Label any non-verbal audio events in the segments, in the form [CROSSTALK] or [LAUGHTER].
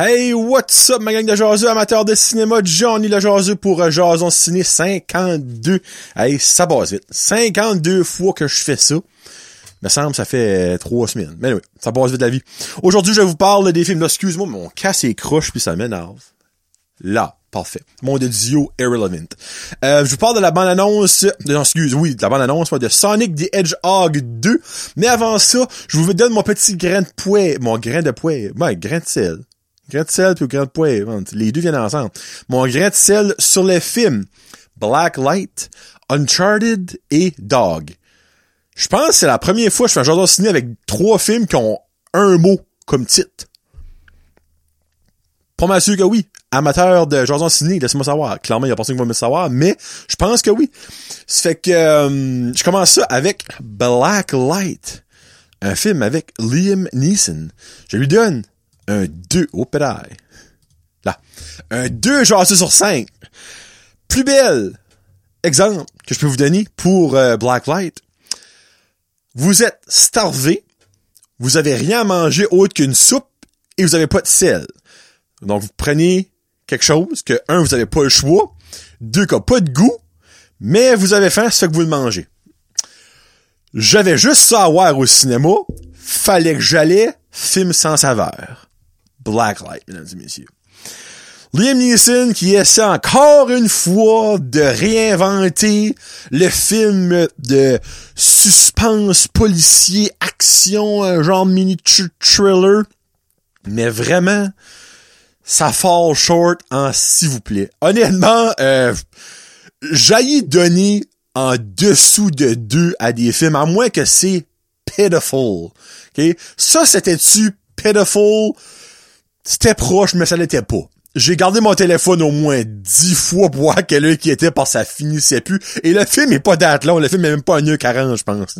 Hey, what's up, ma gang de jaseux, amateurs de cinéma, Johnny le jaseux pour euh, Jason Ciné 52. Hey, ça passe vite. 52 fois que je fais ça. Me semble ça fait euh, trois semaines. Mais oui, ça passe vite la vie. Aujourd'hui, je vous parle des films. Excuse-moi, mon casse est croche puis ça m'énerve. Là, parfait. Mon Dio Irrelevant. Euh, je vous parle de la bande-annonce, non, excuse, oui, de la bande-annonce de Sonic the Hedgehog 2. Mais avant ça, je vous donne mon petit grain de poids, mon grain de poids, ben, grain de sel. Grain de sel puis grain de poids, les deux viennent ensemble. Mon grain de sel sur les films Black Light, Uncharted et Dog. Je pense que c'est la première fois que je fais un genre de ciné avec trois films qui ont un mot comme titre. Pas mal sûr que oui. Amateur de Jason Ciné, laisse-moi savoir. Clairement, il y a personne qui va me savoir, mais je pense que oui. Ça fait que euh, je commence ça avec Black Light. Un film avec Liam Neeson. Je lui donne un 2 au pédale. Là. Un 2 genre sur 5. Plus belle exemple que je peux vous donner pour euh, Blacklight. Vous êtes starvé, vous avez rien à manger autre qu'une soupe et vous avez pas de sel. Donc vous prenez quelque chose que un vous avez pas le choix, deux qui a pas de goût, mais vous avez faim, c'est que vous le mangez. J'avais juste ça à voir au cinéma, fallait que j'allais film sans saveur. Blacklight, mesdames et messieurs. Liam Neeson qui essaie encore une fois de réinventer le film de suspense policier action un genre mini thriller. Mais vraiment ça fall short en s'il vous plaît. Honnêtement euh, j'aille donner en dessous de deux à des films à moins que c'est pitiful ça c'était-tu pitiful c'était proche, mais ça l'était pas. J'ai gardé mon téléphone au moins dix fois pour voir quelle qui était parce que ça finissait plus. Et le film est pas date long. Le film est même pas un heure 40, je pense.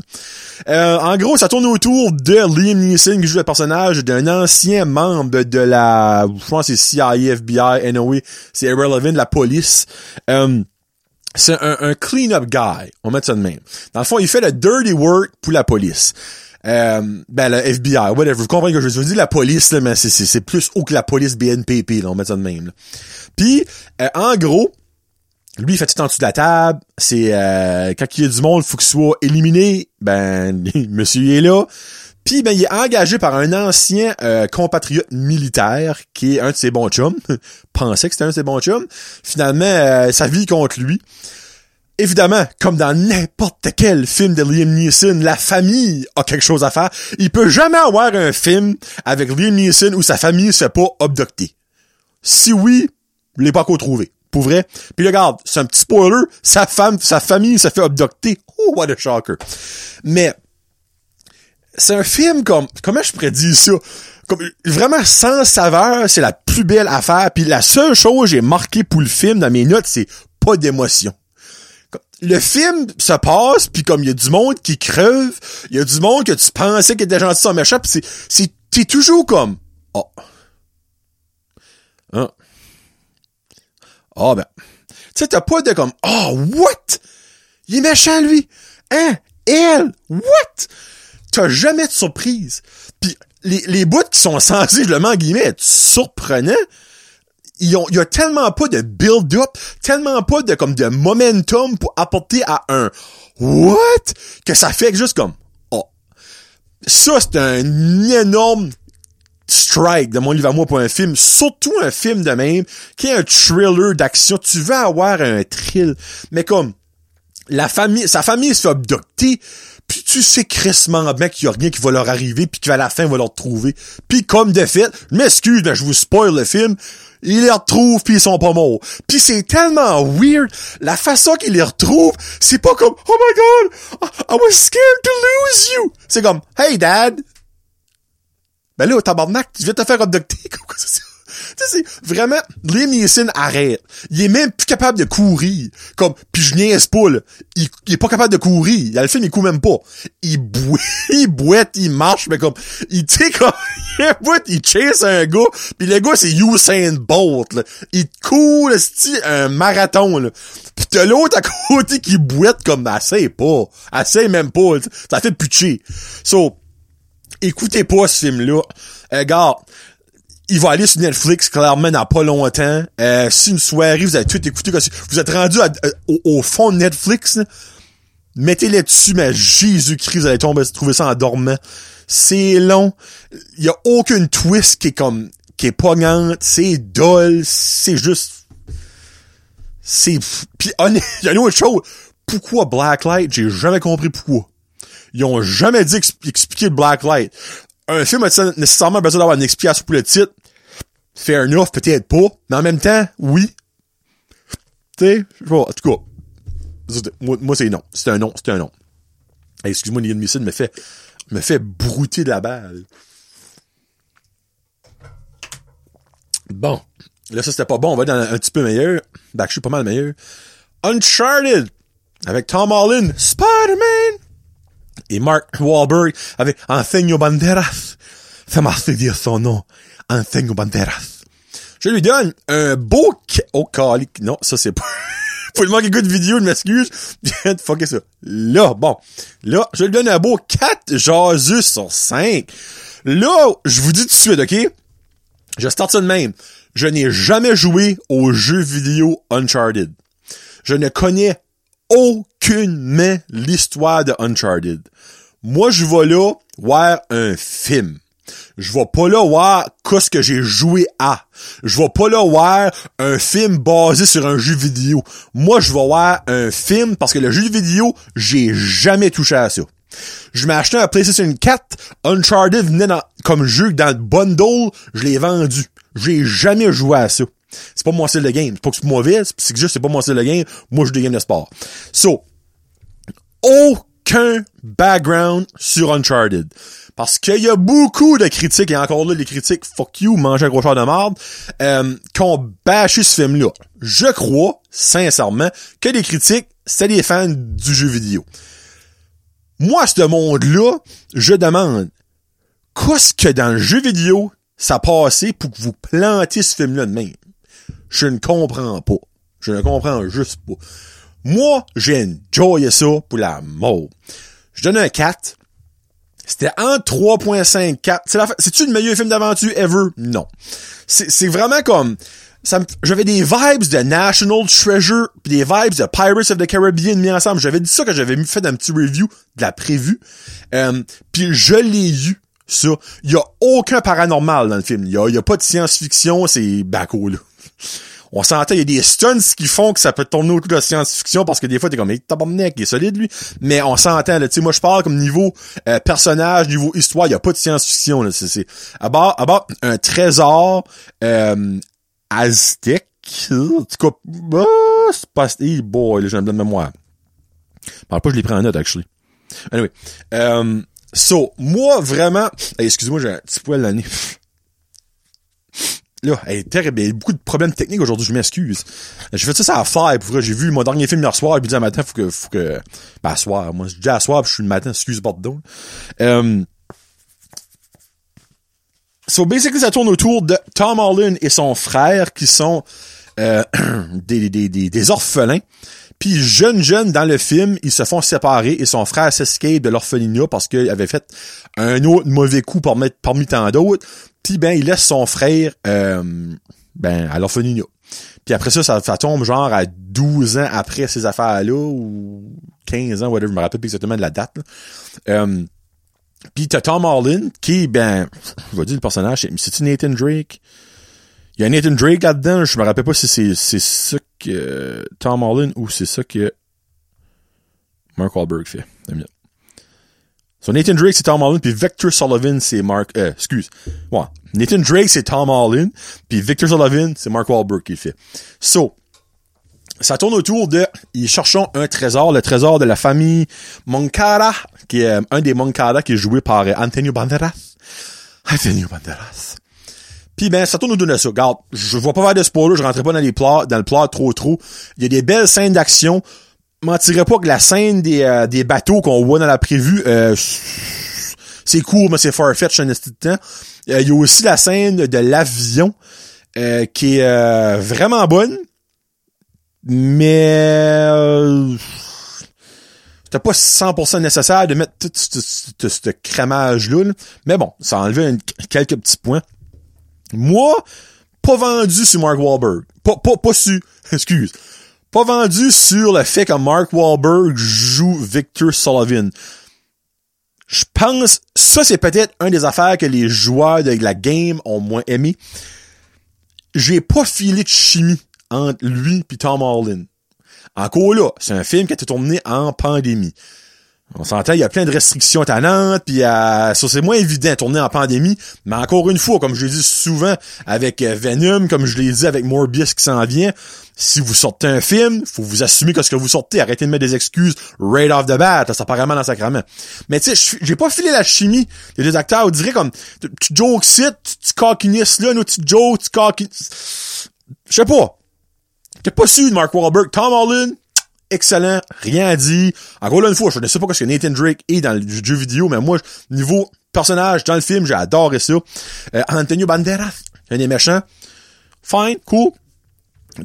Euh, en gros, ça tourne autour de Liam Neeson qui joue le personnage d'un ancien membre de la, je pense c'est CIA, FBI, NOE, c'est Irrelevant, la police. Euh, c'est un, un clean-up guy. On met ça de même. Dans le fond, il fait le dirty work pour la police. Euh, ben, le FBI, whatever. Vous comprenez que je veux dire? La police, là, mais c'est, plus haut que la police BNPP, là, on met ça de même. Puis, euh, en gros, lui, il fait tout en dessous de la table. C'est euh, quand il y a du monde, faut qu'il soit éliminé. Ben, [LAUGHS] monsieur il est là. Puis, ben, il est engagé par un ancien euh, compatriote militaire qui est un de ses bons chums. [LAUGHS] Pensait que c'était un de ses bons chums. Finalement, ça vit contre lui. Évidemment, comme dans n'importe quel film de Liam Neeson, la famille a quelque chose à faire. Il peut jamais avoir un film avec Liam Neeson où sa famille se fait pas abducter. Si oui, l'ai pas encore trouvé. Pour vrai. Puis regarde, c'est un petit spoiler, sa femme, sa famille se fait abducter. Oh, what a shocker. Mais, c'est un film comme, comment je pourrais dire ça? Comme, vraiment sans saveur, c'est la plus belle affaire. Puis la seule chose que j'ai marqué pour le film dans mes notes, c'est pas d'émotion le film se passe puis comme il y a du monde qui creve, il y a du monde que tu pensais qu'il était gentil sans méchant pis c'est t'es toujours comme oh hein? Oh ben. Tu sais t'as pas de comme oh what? Il est méchant lui. Hein? Elle? What? T'as jamais de surprise. Puis les les bouts qui sont [LAUGHS] sensiblement guillemets être surprenants il y a tellement pas de build-up, tellement pas de comme de momentum pour apporter à un what? Que ça fait juste comme oh. Ça c'est un énorme strike de mon livre à moi pour un film, surtout un film de même qui est un thriller d'action. Tu veux avoir un thrill, mais comme la famille, sa famille se fait abducter, tu sais crissement bien qu'il y a rien qui va leur arriver, puis qu'à la fin, va leur trouver. Puis comme de fait, m'excuse, je vous spoil le film, ils les retrouvent puis ils sont pas morts. Puis c'est tellement weird, la façon qu'ils les retrouvent, c'est pas comme oh my god, I was scared to lose you. C'est comme hey dad. Ben là tabarnak, tu viens te faire abducter [LAUGHS] comme ça c'est vraiment, Liam Neeson arrête. Il est même plus capable de courir. Comme, puis je niaise pas, là. Il, est pas capable de courir. Dans le film, il court même pas. Il bouette, [LAUGHS] il bouette, il marche, mais comme, il, tu comme, [LAUGHS] il bouette, il chase un gars, puis le gars, c'est Usain Bolt, là. Il court, c'est un marathon, là. Pis t'as l'autre à [LAUGHS] côté qui bouette comme, assez pas. Assez même pas, Ça fait putcher. So, écoutez pas ce film-là. Euh, il va aller sur Netflix clairement dans pas longtemps. Euh, si une soirée, vous avez tout écouté, vous êtes rendu euh, au, fond de Netflix, mettez-les dessus, mais Jésus-Christ, vous allez tomber, trouver ça en dormant. C'est long. Il y a aucune twist qui est comme, qui est pognante. C'est dull. C'est juste, c'est, puis [LAUGHS] il y a une autre chose. Pourquoi Blacklight? J'ai jamais compris pourquoi. Ils ont jamais dit expli- expliquer Blacklight. Un film a nécessairement besoin d'avoir une explication pour le titre? Fair enough, peut-être pas. Mais en même temps, oui. Tu sais, je pas, en tout cas. Moi, moi c'est non. C'est un non, c'est un non. Excuse-moi, Neil Missile me fait, me fait brouter de la balle. Bon. Là, ça, c'était pas bon. On va dans un, un petit peu meilleur. Ben, je suis pas mal meilleur. Uncharted! Avec Tom Holland, Spider-Man! Et Mark Wahlberg avec Antonio Banderas. Ça m'a fait dire son nom. Antonio Banderas. Je lui donne un beau... Oh, calique. Non, ça, c'est pas... [LAUGHS] Pour le manque écoute vidéo, je m'excuse. Je de ça. Là, bon. Là, je lui donne un beau 4 jasus sur 5. Là, je vous dis tout de suite, OK? Je starte ça de même. Je n'ai jamais joué aux jeux vidéo Uncharted. Je ne connais aucunement l'histoire de Uncharted. Moi, je vais là voir un film. Je vais pas là voir qu'est-ce que j'ai joué à. Je vais pas là voir un film basé sur un jeu vidéo. Moi, je vais voir un film parce que le jeu vidéo, j'ai jamais touché à ça. Je m'ai acheté un PlayStation 4, Uncharted venait dans- comme jeu dans le bundle, je l'ai vendu. J'ai jamais joué à ça. C'est pas mon style de game. C'est pas que c'est mauvais, c'est que juste c'est pas mon style de game. Moi, je joue des games de sport. So, aucun background sur Uncharted. Parce qu'il y a beaucoup de critiques, et encore là, les critiques, fuck you, manger un gros char de marde, euh, qui ont bâché ce film-là. Je crois, sincèrement, que les critiques, c'était des fans du jeu vidéo. Moi, ce monde-là, je demande, qu'est-ce que dans le jeu vidéo, ça passait pour que vous plantiez ce film-là de même? Je ne comprends pas. Je ne comprends juste pas. Moi, j'ai enjoyé ça pour la mort. Je donne un 4. C'était en 3.5, 4. C'est C'est-tu le meilleur film d'aventure ever? Non. C'est vraiment comme, j'avais des vibes de National Treasure pis des vibes de Pirates of the Caribbean mis ensemble. J'avais dit ça que j'avais fait un petit review de la prévue. Euh, puis je l'ai eu, ça. Il y a aucun paranormal dans le film. Il y a, y a pas de science-fiction, c'est baco, là. On s'entend, il y a des stunts qui font que ça peut tourner au coup de la science-fiction parce que des fois, t'es comme, hey, tabarnak, il est solide, lui. Mais on s'entend, là, tu sais, moi, je parle comme niveau euh, personnage, niveau histoire, il y a pas de science-fiction, là. C'est, à bord, à bord, un trésor, euh, aztèque. En tout bah, c'est pas, hey boy, j'ai un blanc de mémoire. Parle pas, je l'ai pris en note, actually. Anyway. Euh, so, moi, vraiment, hey, excusez-moi, j'ai un petit poil l'année. Là, hey, terrible, il y a beaucoup de problèmes techniques aujourd'hui, je m'excuse. J'ai fait ça, ça à faire, pour. J'ai vu mon dernier film hier soir, et puis dit matin, faut que, faut que, ben, à soir, moi, je dis à soir, puis je suis le matin, excuse, pardon. Euh, so, basically, ça tourne autour de Tom Holland et son frère, qui sont, euh, [CLEARS THROAT] des, des, des, des orphelins. Puis jeunes, jeunes, dans le film, ils se font séparer et son frère s'escape de l'orphelinat parce qu'il avait fait un autre mauvais coup parmi tant d'autres. Ben, il laisse son frère euh, ben, à l'orphelinat. Puis après ça, ça, tombe genre à 12 ans après ces affaires-là, ou 15 ans, whatever, je me rappelle plus exactement de la date. Euh, puis t'as Tom Holland, qui, ben, je vais dire le personnage, c'est- c'est-tu Nathan Drake? Il y a Nathan Drake là-dedans, je me rappelle pas si c'est ça que Tom Holland ou c'est ça que Mark Wahlberg fait. So Nathan Drake c'est Tom Holland puis Victor Sullivan c'est Mark euh, excuse. Ouais, Nathan Drake c'est Tom Holland puis Victor Sullivan c'est Mark Wahlberg qui fait. So ça tourne autour de ils cherchons un trésor, le trésor de la famille Moncada qui est euh, un des Moncada qui est joué par euh, Antonio Banderas. Antonio Banderas. Puis ben, ça tourne autour de ça. Regarde, je vais pas faire de spoiler, je rentrerai pas dans les plats, dans le plat trop trop. Il y a des belles scènes d'action. Mentirais pas que la scène des, euh, des bateaux qu'on voit dans la prévue, euh, c'est court, mais c'est farfetch un petit temps. Euh, il y a aussi la scène de l'avion euh, qui est euh, vraiment bonne. Mais euh, c'était pas 100% nécessaire de mettre tout ce, crémage-là. là. Mais bon, ça un- quelques petits points. Moi, pas vendu sur Mark Wahlberg. Pas, pas, pas su, [LAUGHS] excuse. Pas vendu sur le fait que Mark Wahlberg joue Victor Sullivan. Je pense, ça c'est peut-être un des affaires que les joueurs de la game ont moins aimé. J'ai pas filé de chimie entre lui et Tom Holland. Encore là, c'est un film qui a été tourné en pandémie. On s'entend, il y a plein de restrictions tannantes, puis euh, ça c'est moins évident tourner en pandémie, mais encore une fois, comme je l'ai dit souvent avec euh, Venom, comme je l'ai dit avec Morbius qui s'en vient, si vous sortez un film, faut vous assumer que ce que vous sortez, arrêtez de mettre des excuses right off the bat, ça part vraiment dans sacrament. Mais tu sais, j'ai pas filé la chimie des deux acteurs, on dirait comme, tu jokes it, tu coquinisses là, nous tu jokes, tu coquinisses. Je sais pas. T'es pas su de Mark Wahlberg, Tom Holland, excellent, rien à dire. Encore une fois, je ne sais pas ce que Nathan Drake est dans le jeu vidéo, mais moi, niveau personnage dans le film, j'ai adoré ça. Euh, Antonio Banderas, un des méchants. Fine, cool.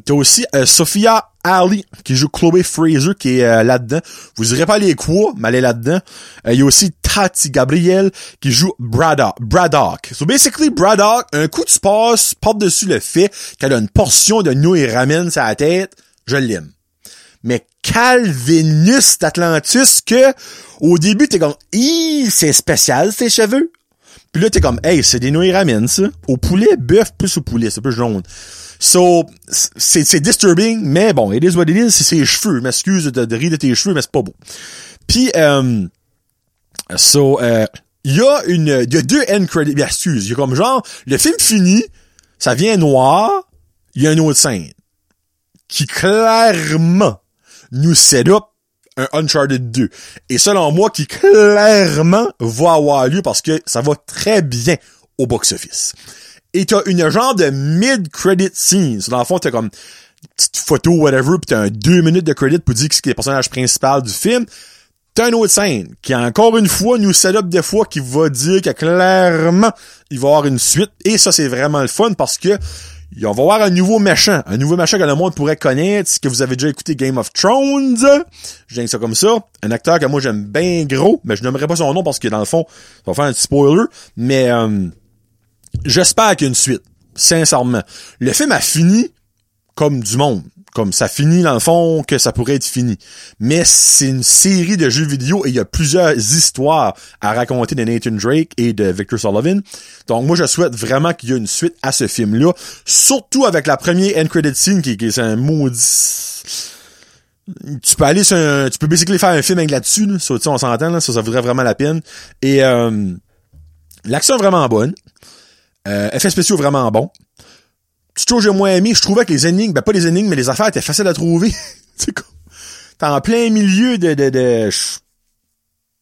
T'as aussi euh, Sophia Ali qui joue Chloe Fraser qui est euh, là-dedans. Vous direz pas les quoi, mais elle est là-dedans. Il y a aussi Tati Gabriel qui joue Braddock. Braddock. So basically, Braddock, un coup tu passes par-dessus le fait qu'elle a une portion de nouilles ramène sa tête, je l'aime mais Calvinus d'Atlantis que au début t'es comme c'est spécial ces cheveux. Puis là t'es comme hey c'est des nouilles ça. Au poulet bœuf plus au poulet c'est peu jaune. So c'est c'est disturbing mais bon it is what it is c'est ses cheveux. M'excuse de, de rire de tes cheveux mais c'est pas beau. Puis euh, so euh, il y a une y a deux end credits excuse il y a comme genre le film fini ça vient noir il y a une autre scène qui clairement nous set up un Uncharted 2. Et selon moi, qui clairement va avoir lieu parce que ça va très bien au box-office. Et t'as une genre de mid-credit scene. Dans le fond, t'as comme petite photo, whatever, pis t'as un deux minutes de credit pour dire que c'est le personnage principal du film. T'as une autre scène qui, encore une fois, nous set up des fois qui va dire que clairement, il va y avoir une suite. Et ça, c'est vraiment le fun parce que on va voir un nouveau méchant. Un nouveau méchant que le monde pourrait connaître. Si que vous avez déjà écouté Game of Thrones. Je dis ça comme ça. Un acteur que moi j'aime bien gros. Mais je n'aimerais pas son nom parce que dans le fond, ça va faire un petit spoiler. Mais euh, j'espère qu'il y a une suite. Sincèrement. Le film a fini comme du monde comme ça finit dans le fond que ça pourrait être fini. Mais c'est une série de jeux vidéo et il y a plusieurs histoires à raconter de Nathan Drake et de Victor Sullivan. Donc moi je souhaite vraiment qu'il y ait une suite à ce film-là, surtout avec la première end credit scene qui, est un maudit tu peux aller sur un, tu peux basically faire un film avec là-dessus, là. Ça, on s'entend, là. Ça, ça vaudrait vraiment la peine. Et, euh, l'action est vraiment bonne. Euh, effets spéciaux vraiment bon tu que j'ai moins aimé, je trouvais que les énigmes, ben pas les énigmes, mais les affaires étaient faciles à trouver. [LAUGHS] c'est comme, t'es en plein milieu de, de, de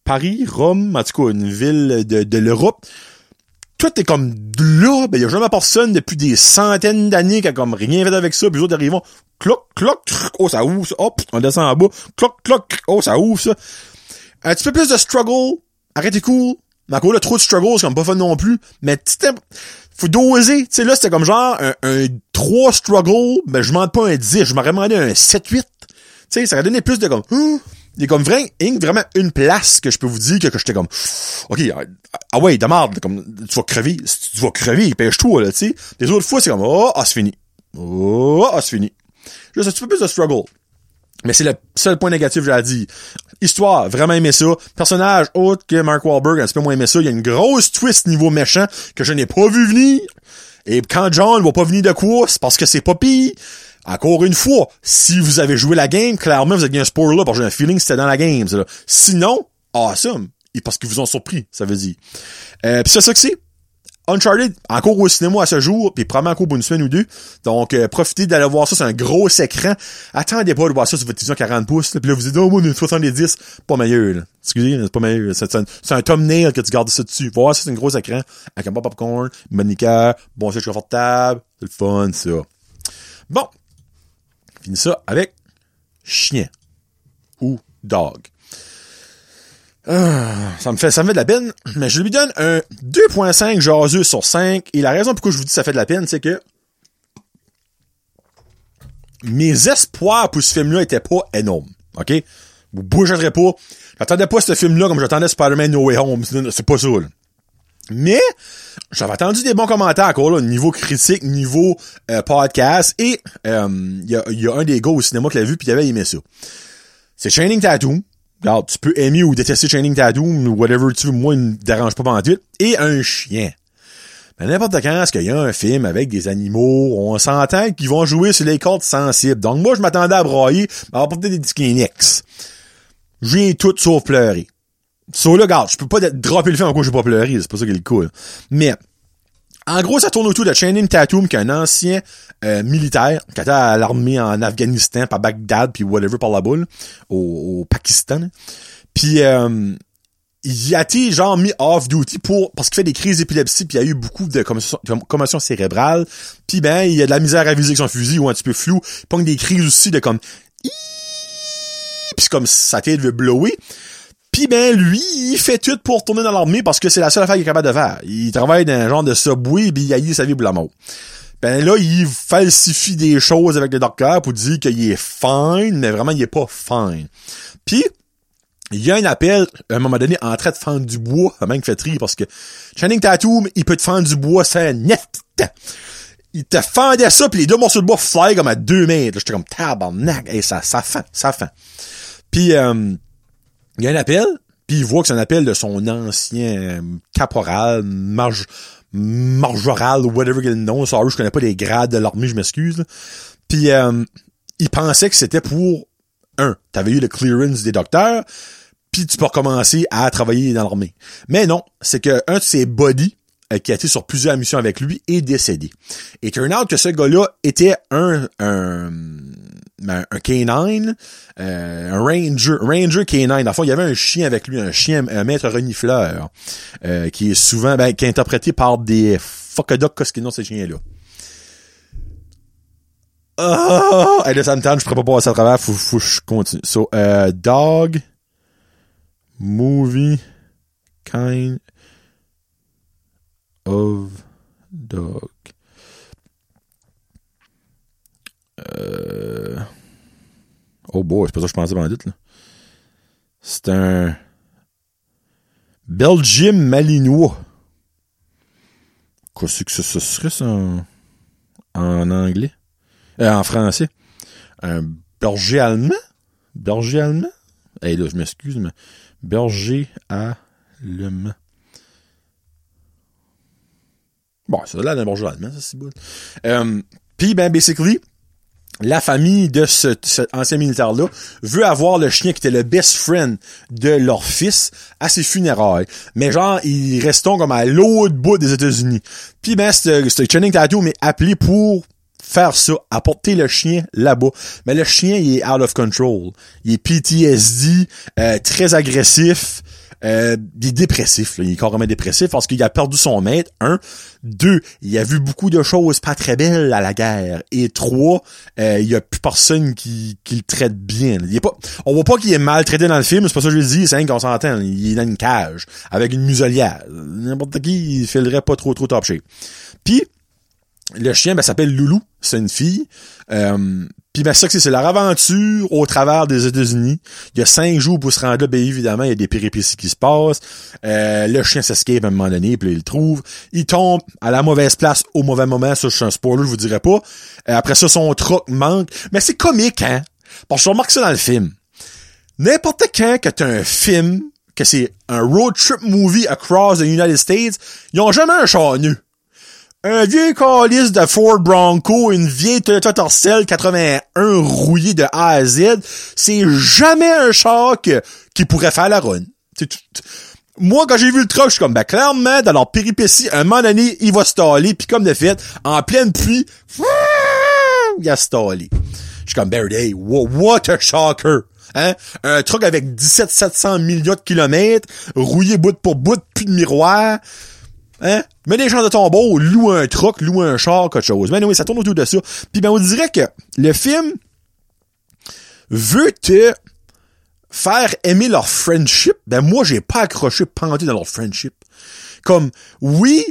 Paris, Rome, en tout cas, une ville de, de l'Europe. Tout est comme là, ben y a jamais personne depuis des centaines d'années qui a comme rien fait avec ça, puis les autres arrivent, cloc, cloc, oh ça ouvre ça, hop, on descend en bas, cloc, cloc, oh ça ouvre ça. Un petit peu plus de struggle, arrêtez cool, mais encore là, trop de struggle, c'est comme pas fun non plus, mais faut doser. Tu sais, là, c'était comme genre un, un 3 struggle, mais je demande pas un 10, je m'aurais demandé un 7-8. Tu sais, ça aurait donné plus de comme... il y a comme vraiment, vraiment une place que je peux vous dire que, que j'étais comme OK, ah, ah ouais, de merde, comme tu vas crever, tu vas crever, pêche-toi là, tu sais. Les autres fois, c'est comme oh, ah, c'est fini. Oh, ah, c'est fini. Juste un petit peu plus de struggle. Mais c'est le seul point négatif, j'ai dire. Histoire, vraiment aimé ça. Personnage autre que Mark Wahlberg, un petit peu moins aimé ça. Il y a une grosse twist niveau méchant que je n'ai pas vu venir. Et quand John ne va pas venir de quoi, c'est parce que c'est pas. Encore une fois, si vous avez joué la game, clairement, vous avez un spoiler là, parce que j'ai un feeling que c'était dans la game. Sinon, awesome. Et parce qu'ils vous ont surpris, ça veut dire. Euh, Pis c'est ça que c'est. Uncharted, encore au cinéma à ce jour, puis probablement encore pour une semaine ou deux. Donc, euh, profitez d'aller voir ça, c'est un gros écran. Attendez pas de voir ça sur votre télévision 40 pouces, puis là, vous dites, oh, une 70, pas meilleur, là. Excusez, c'est pas meilleur. C'est un, un thumbnail que tu gardes ça dessus. Voir ça, c'est un gros écran, avec un bon popcorn, liqueur, bon siège confortable, c'est le fun, ça. Bon. Fini ça avec chien. Ou dog. Ah, ça me fait ça me fait de la peine, mais je lui donne un 2.5 jaseux sur 5 et la raison pourquoi je vous dis que ça fait de la peine, c'est que mes espoirs pour ce film-là étaient pas énormes, OK? Vous bougerez pas. J'attendais pas ce film-là comme j'attendais Spider-Man No Way Home, c'est pas ça. Mais j'avais entendu des bons commentaires encore là, niveau critique, niveau euh, podcast, et il euh, y, a, y, a, un des gars au cinéma qui l'a vu puis il avait aimé ça. C'est Shining Tattoo. Regarde, tu peux aimer ou détester Shining Tattoo, ou whatever tu veux, moi, il me dérange pas pendant. Et un chien. Mais n'importe quand, est-ce qu'il y a un film avec des animaux, on s'entend qu'ils vont jouer sur les cordes sensibles. Donc moi, je m'attendais à broyer, à apporter des Kleenex. J'ai tout sauf pleurer. So là, regarde, je peux pas dropper le film en quoi j'ai pas pleuré, c'est pas ça qui est cool. Mais, en gros, ça tourne autour de Channing Tatum, qui est un ancien euh, militaire, qui était à l'armée en Afghanistan, par Bagdad, puis whatever, par la boule, au, Pakistan. Puis, euh, il a été genre mis off-duty pour parce qu'il fait des crises d'épilepsie, puis il y a eu beaucoup de commotion, cérébrale. Puis ben, il y a de la misère à viser avec son fusil, ou un petit peu flou. Il prend des crises aussi de comme... Puis comme sa tête veut blower. Pis ben lui, il fait tout pour tourner dans l'armée parce que c'est la seule affaire qu'il est capable de faire. Il travaille dans un genre de subway pis il a eu sa vie pour la. Ben là, il falsifie des choses avec le docteur pour dire qu'il est fine, mais vraiment il est pas fine. Puis il y a un appel, à un moment donné, en train de fendre du bois, même qui fait tri, parce que Channing Tatum, il peut te fendre du bois, c'est net. Il te fendait ça, puis les deux morceaux de bois fly comme à deux mètres. J'étais comme tabarnak, et ça, ça fait, ça fait. Puis euh, il y a un appel, puis il voit que c'est un appel de son ancien caporal, marge, marjoral, whatever qu'il nom. Sorry, je connais pas les grades de l'armée, je m'excuse. Puis euh, il pensait que c'était pour un, t'avais eu le clearance des docteurs, puis tu peux recommencer à travailler dans l'armée. Mais non, c'est que un de ses body euh, qui a été sur plusieurs missions avec lui est décédé. Et turn out que ce gars-là était un, un ben, un canine, euh, un ranger, ranger canine. En il y avait un chien avec lui, un chien, un maître renifleur, euh, qui est souvent, ben, qui est interprété par des fuckadoc qu'est-ce qu'ils ces chiens-là? Oh! Hey, là, ça me tente, je pourrais pas passer à travers, faut, faut je continue. So, euh, dog, movie, kind of dog. Euh... Oh boy, c'est pas ça que je pensais pendant là. C'est un Belgium malinois. Qu'est-ce que ce serait ça en, anglais? Euh, en français. Un berger allemand? Berger allemand? Eh hey, là, je m'excuse, mais berger allemand. Bon, c'est là d'un berger allemand, ça, c'est bon. Euh, Puis, ben, basically, la famille de ce, cet ancien militaire-là veut avoir le chien qui était le best friend de leur fils à ses funérailles. Mais genre, ils restent comme à l'autre bout des États-Unis. Puis ben, ce Channing Tattoo m'est appelé pour faire ça, apporter le chien là-bas. Mais le chien, il est out of control. Il est PTSD, euh, très agressif. Euh, il est dépressif, il est carrément dépressif parce qu'il a perdu son maître, un. Deux, il a vu beaucoup de choses pas très belles à la guerre. Et trois, euh, il y a plus personne qui, qui le traite bien. Il est pas, on voit pas qu'il est maltraité dans le film, c'est pas ça que je dis, c'est un qu'on s'entend. Il est dans une cage, avec une muselière. N'importe qui, il filerait pas trop trop top. Puis, le chien ben, s'appelle Loulou, c'est une fille. Euh, puis ben ça c'est leur aventure au travers des États-Unis. Il y a cinq jours pour se rendre là, bien évidemment, il y a des péripéties qui se passent. Euh, le chien s'escape à un moment donné, puis il le trouve. Il tombe à la mauvaise place au mauvais moment. Ça, je suis un spoiler, je vous dirais pas. Euh, après ça, son truc manque. Mais c'est comique, hein? Parce que je remarque ça dans le film. N'importe quand que t'as un film, que c'est un road trip movie across the United States, ils ont jamais un char un vieux calice de Ford Bronco, une vieille Toyota Tercel 81 rouillée de A à Z, c'est jamais un char qui pourrait faire la run. Moi, quand j'ai vu le truck, je suis comme, ben, clairement, dans leur péripétie, un moment donné, il va staller, puis comme de fait, en pleine pluie, il a stallé. Je suis comme, ben, hey, what a shocker! Hein? Un truck avec 17 700 millions de kilomètres, rouillé bout pour bout, plus de miroir. Hein? Mets des gens de tombeau, loue un truc, loue un char, quelque chose. Mais oui, ça tourne autour de ça. Puis ben, on dirait que le film veut te faire aimer leur friendship. Ben, moi, j'ai pas accroché pendu dans leur friendship. Comme, oui,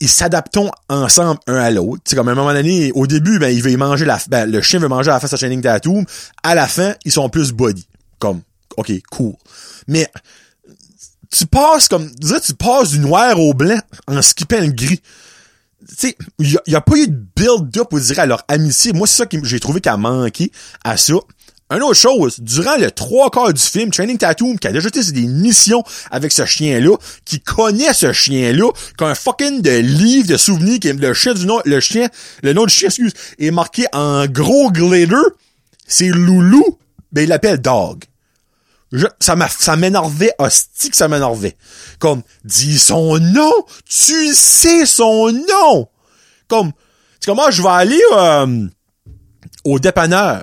ils s'adaptent ensemble un à l'autre. C'est comme à un moment donné, au début, ben, il veut manger la, ben, le chien veut manger la face à Shining Tattoo. À la fin, ils sont plus body. Comme, ok, cool. Mais, tu passes comme, tu passes du noir au blanc en skippant le gris. Tu sais, il y, a pas eu de build-up, on dirait, à leur amitié. Moi, c'est ça que j'ai trouvé a manqué à ça. Une autre chose, durant le trois quarts du film, Training Tattoo, qui a déjà été des missions avec ce chien-là, qui connaît ce chien-là, qui a un fucking de livre de souvenirs, qui le chien du nom, le chien, le nom du chien, excuse, est marqué en gros glitter, c'est Loulou, ben il l'appelle Dog. Je, ça m'a, ça m'énervait, hostie que ça m'énervait. Comme, dis son nom, tu sais son nom. Comme, tu comment je vais aller euh, au dépanneur?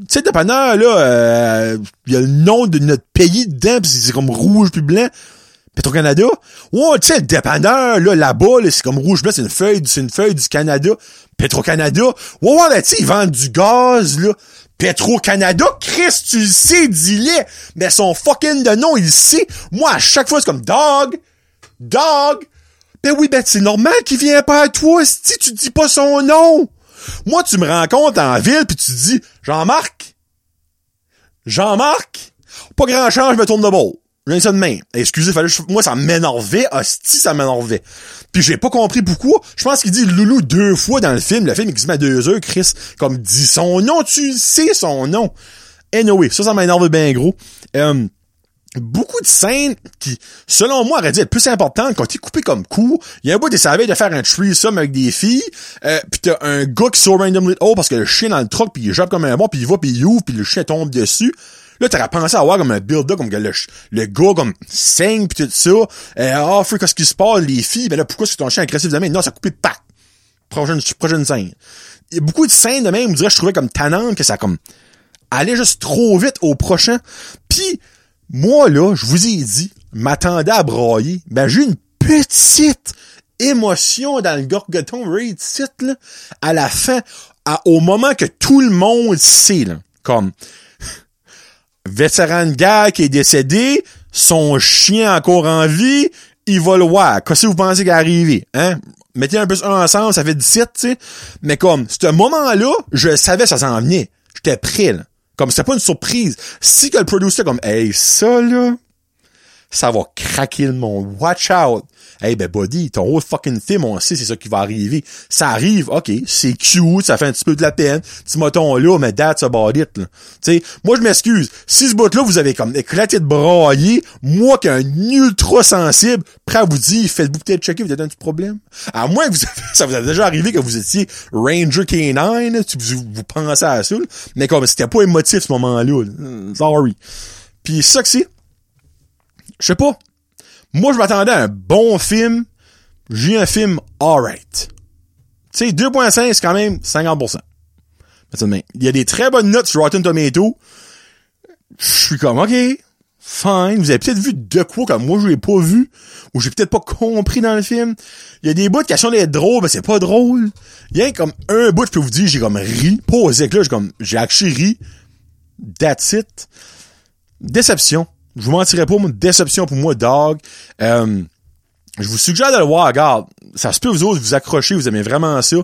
Tu sais, dépanneur, là, euh, il y a le nom de notre pays dedans, pis c'est comme rouge puis blanc. Petro-Canada? Ouais, tu sais, le dépanneur, là, là-bas, là, c'est comme rouge blanc, c'est une feuille, c'est une feuille du Canada. Petro-Canada? Ouais, ouais, là, tu sais, ils vendent du gaz, là. Petro-Canada, Chris, tu le sais, dis-le. Mais son fucking de nom, il sait. Moi, à chaque fois, c'est comme Dog, Dog. Ben oui, ben c'est normal qu'il vient pas à toi, si tu dis pas son nom. Moi, tu me rencontres en ville puis tu dis Jean-Marc? Jean-Marc? Pas grand change, je me tourne de bord. J'ai ça de main. Excusez, fallait moi ça m'énervait, hostie, ça m'énervait. Puis j'ai pas compris pourquoi. Je pense qu'il dit Loulou deux fois dans le film. Le film met à deux heures, Chris, comme dit son nom, tu sais son nom. Anyway, ça, ça m'énerve bien gros. Euh, beaucoup de scènes qui, selon moi, auraient dû être plus importantes quand t'es coupé comme coup. Il y a un bout des savait de faire un threesome avec des filles, euh, pis t'as un gars qui sort randomly oh parce que le chien dans le truck puis il jappe comme un bon puis il va puis il ouvre puis le chien tombe dessus. Là, t'aurais pensé avoir comme un build-up, comme que le, le gars, comme, saigne pis tout ça. Euh, oh, qu'est-ce qui se passe, les filles? Ben là, pourquoi c'est ton chien agressif de Non, ça a coupé, pack! Prochaine, prochaine scène. Il y a beaucoup de scènes de même, on dirait, je trouvais comme tannant que ça, comme, allait juste trop vite au prochain. Puis moi, là, je vous ai dit, m'attendais à broyer. Ben, j'ai une petite émotion dans le gorgoton Raid site, là, à la fin, au moment que tout le monde sait, là, comme, vétéran de guerre qui est décédé, son chien encore en vie, il va le voir. Qu'est-ce que vous pensez qu'il est arrivé? Hein? Mettez un peu un ensemble, ça fait 17, tu sais. Mais comme, ce moment-là, je savais ça s'en venait. J'étais prêt, là. Comme, c'était pas une surprise. Si que le producer comme, hey, ça, là, ça va craquer le monde. Watch out. Hey, ben, buddy, ton whole fucking film, on sait c'est ça qui va arriver. Ça arrive, ok, c'est cute, ça fait un petit peu de la peine. Petit moton là, mais that's about it, là. Tu sais, moi, je m'excuse. Si ce bout-là, vous avez comme éclaté de brailler, moi, qui un ultra sensible, prêt à vous dire, faites-vous peut-être checker, vous avez un petit problème. À moins que vous [LAUGHS] ça vous a déjà arrivé que vous étiez Ranger K9, vous, vous pensez à ça, mais comme c'était pas émotif ce moment-là. Sorry. Puis ça que c'est, je sais pas. Moi, je m'attendais à un bon film. J'ai un film alright. Tu sais, 2.5, c'est quand même 50%. Il y a des très bonnes notes sur Rotten Tomato. Je suis comme, OK, fine. Vous avez peut-être vu de quoi comme moi je l'ai pas vu, ou j'ai peut-être pas compris dans le film. Il y a des bouts qui sont d'être drôles, mais c'est pas drôle. Il y a comme un bout, je peux vous dire, j'ai comme ri. Pas aux là, j'ai comme, j'ai actually ri. That's it. Déception. Je vous mentirais pas, une déception pour moi, Dog. Euh, je vous suggère de le voir, regarde. Ça se peut vous autres vous accrocher, vous aimez vraiment ça.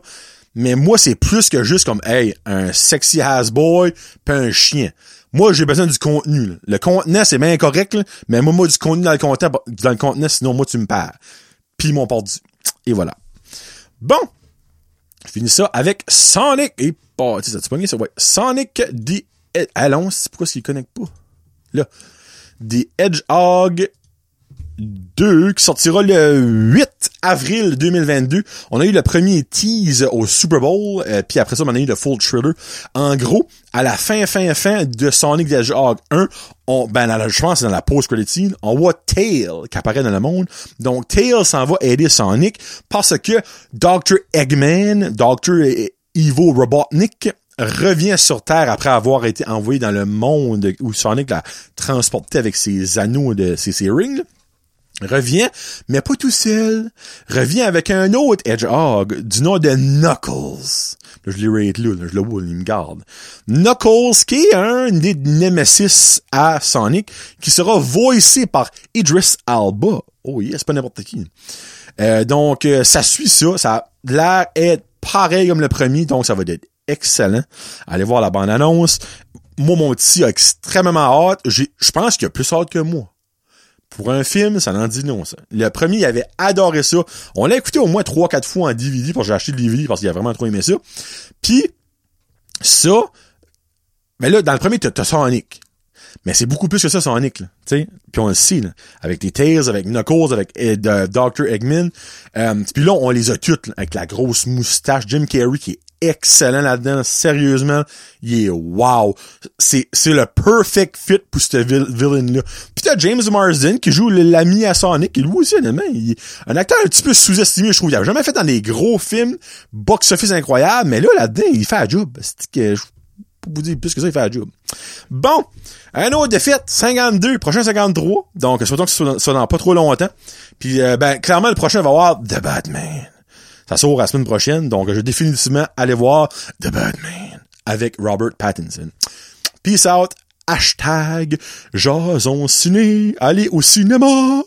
Mais moi, c'est plus que juste comme, hey, un sexy ass boy pis un chien. Moi, j'ai besoin du contenu. Le contenu, c'est bien correct, mais moi, moi, du contenu dans le contenu, dans le contenu, sinon moi, tu me perds. Puis mon porte Et voilà. Bon. Je finis ça avec Sonic et pas, tu sais, ça, ça, ouais. Sonic D. Allons, pourquoi s'il connecte pas? Là. The Hedgehog 2 qui sortira le 8 avril 2022. On a eu le premier tease au Super Bowl, euh, puis après ça, on a eu le full trailer. En gros, à la fin, fin, fin de Sonic the Hedgehog 1, on, ben, je pense c'est dans la post-credit scene, on voit Tail qui apparaît dans le monde. Donc, Tail s'en va aider Sonic parce que Dr. Eggman, Dr. Evil Robotnik, revient sur Terre après avoir été envoyé dans le monde où Sonic l'a transporté avec ses anneaux de ses, ses rings. Revient, mais pas tout seul. Revient avec un autre Hedgehog du nom de Knuckles. je l'ai là, je le vois, il me garde. Knuckles, qui est un des Nemesis à Sonic, qui sera voicé par Idris Alba. Oh c'est pas n'importe qui. Euh, donc, euh, ça suit ça. Ça a l'air être pareil comme le premier, donc ça va être excellent. Allez voir la bande-annonce. Moi, mon petit a extrêmement hâte. Je pense qu'il a plus hâte que moi. Pour un film, ça n'en dit non. Le premier, il avait adoré ça. On l'a écouté au moins 3-4 fois en DVD, que j'ai acheté le DVD parce qu'il a vraiment trop aimé ça. Puis, ça, mais là, dans le premier, t'as, t'as Sonic. Mais c'est beaucoup plus que ça, Sonic? Puis on le sait. Avec les Tails, avec Knuckles, avec euh, Dr. Eggman. Euh, puis là, on les a toutes, avec la grosse moustache. Jim Carrey qui est excellent là-dedans. Sérieusement, il est wow. C'est, c'est le perfect fit pour ce vil- villain-là. Puis t'as James Marsden qui joue l'ami à Sonic. Et lui aussi, honnêtement, il est un acteur un petit peu sous-estimé, je trouve. Il a jamais fait dans des gros films, box-office incroyable, mais là, là-dedans, il fait un job. C'est que, je peux vous dire plus que ça, il fait un job. Bon, un autre défaite, 52, prochain 53. Donc, souhaitons que ce soit dans pas trop longtemps. Puis, euh, ben, clairement, le prochain va avoir The Batman. Ça sort la semaine prochaine, donc je vais définitivement aller voir The Batman avec Robert Pattinson. Peace out. Hashtag Jason Ciné. Allez au cinéma.